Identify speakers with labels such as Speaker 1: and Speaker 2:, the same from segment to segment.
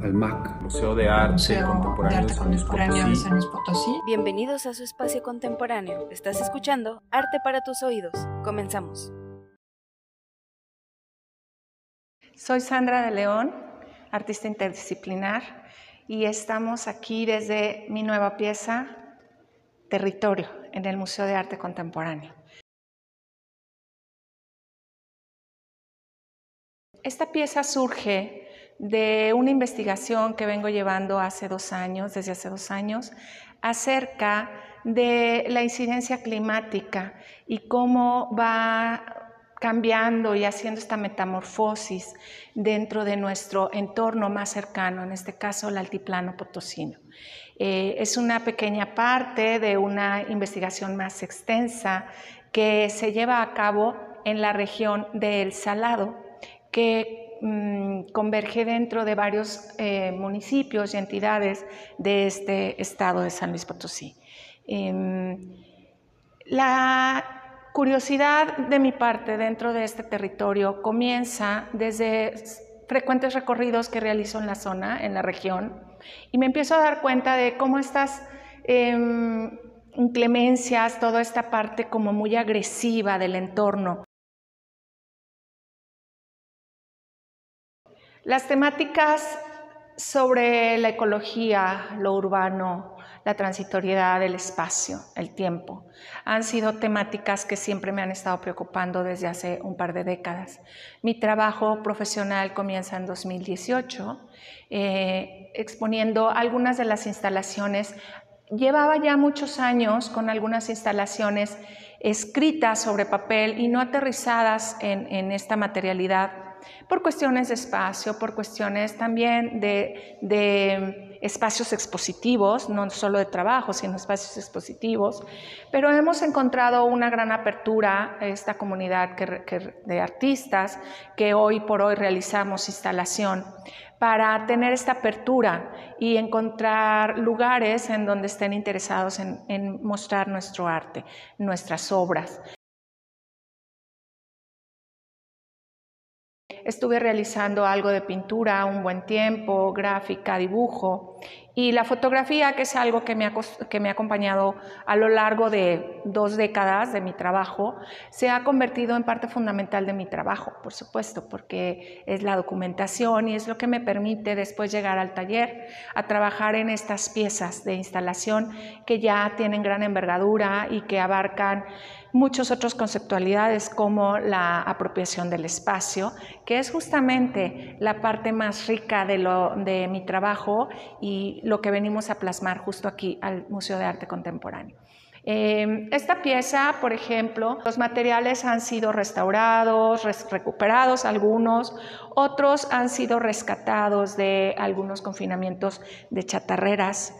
Speaker 1: al MAC,
Speaker 2: Museo de Arte
Speaker 3: Museo
Speaker 2: Contemporáneo
Speaker 3: de
Speaker 2: de
Speaker 3: Arte
Speaker 2: San Luis
Speaker 3: Contemporáneo de
Speaker 2: Potosí.
Speaker 3: San Luis Potosí.
Speaker 4: Bienvenidos a su espacio contemporáneo. Estás escuchando Arte para tus oídos. Comenzamos.
Speaker 5: Soy Sandra de León, artista interdisciplinar, y estamos aquí desde mi nueva pieza, Territorio, en el Museo de Arte Contemporáneo. Esta pieza surge de una investigación que vengo llevando hace dos años, desde hace dos años, acerca de la incidencia climática y cómo va cambiando y haciendo esta metamorfosis dentro de nuestro entorno más cercano, en este caso el altiplano potosino. Eh, es una pequeña parte de una investigación más extensa que se lleva a cabo en la región del Salado, que mmm, converge dentro de varios eh, municipios y entidades de este estado de San Luis Potosí. Eh, la curiosidad de mi parte dentro de este territorio comienza desde frecuentes recorridos que realizo en la zona, en la región, y me empiezo a dar cuenta de cómo estas eh, inclemencias, toda esta parte como muy agresiva del entorno, Las temáticas sobre la ecología, lo urbano, la transitoriedad del espacio, el tiempo, han sido temáticas que siempre me han estado preocupando desde hace un par de décadas. Mi trabajo profesional comienza en 2018, eh, exponiendo algunas de las instalaciones. Llevaba ya muchos años con algunas instalaciones escritas sobre papel y no aterrizadas en esta materialidad por cuestiones de espacio, por cuestiones también de, de, espacios expositivos, no solo de trabajo, sino espacios expositivos, pero hemos encontrado una gran apertura, esta comunidad que, de artistas, que hoy por hoy realizamos instalación, para tener esta apertura y encontrar lugares en donde estén interesados en mostrar nuestro arte, nuestras obras. Estuve realizando algo de pintura un buen tiempo, gráfica, dibujo y la fotografía, que es algo que me, ha, que me ha acompañado a lo largo de dos décadas de mi trabajo, se ha convertido en parte fundamental de mi trabajo, por supuesto, porque es la documentación y es lo que me permite después llegar al taller a trabajar en estas piezas de instalación que ya tienen gran envergadura y que abarcan muchas otras conceptualidades como la apropiación del espacio, que es justamente la parte más rica de, lo, de mi trabajo y lo que venimos a plasmar justo aquí al Museo de Arte Contemporáneo. Eh, esta pieza, por ejemplo, los materiales han sido restaurados, res recuperados algunos, otros han sido rescatados de algunos confinamientos de chatarreras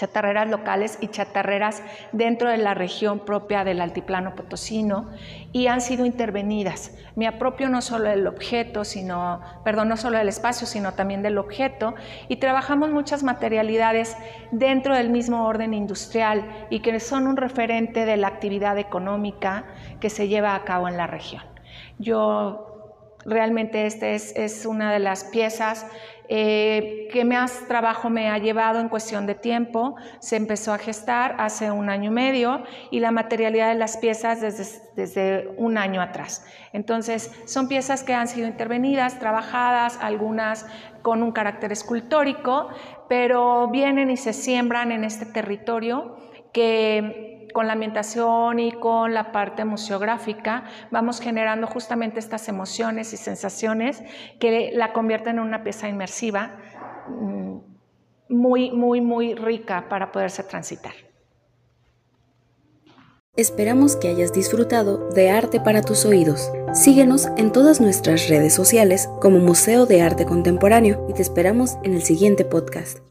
Speaker 5: chatarreras locales y chatarreras dentro de la región propia del altiplano potosino y han sido intervenidas. Me apropio no solo del objeto, sino, perdón, no solo del espacio, sino también del objeto y trabajamos muchas materialidades dentro del mismo orden industrial y que son un referente de la actividad económica que se lleva a cabo en la región. Yo realmente esta es, es una de las piezas eh, que más trabajo me ha llevado en cuestión de tiempo. Se empezó a gestar hace un año y medio y la materialidad de las piezas desde, desde un año atrás. Entonces, son piezas que han sido intervenidas, trabajadas, algunas con un carácter escultórico, pero vienen y se siembran en este territorio que con la ambientación y con la parte museográfica vamos generando justamente estas emociones y sensaciones que la convierten en una pieza inmersiva muy, muy, muy rica para poderse transitar.
Speaker 4: Esperamos que hayas disfrutado de Arte para tus oídos. Síguenos en todas nuestras redes sociales como Museo de Arte Contemporáneo y te esperamos en el siguiente podcast.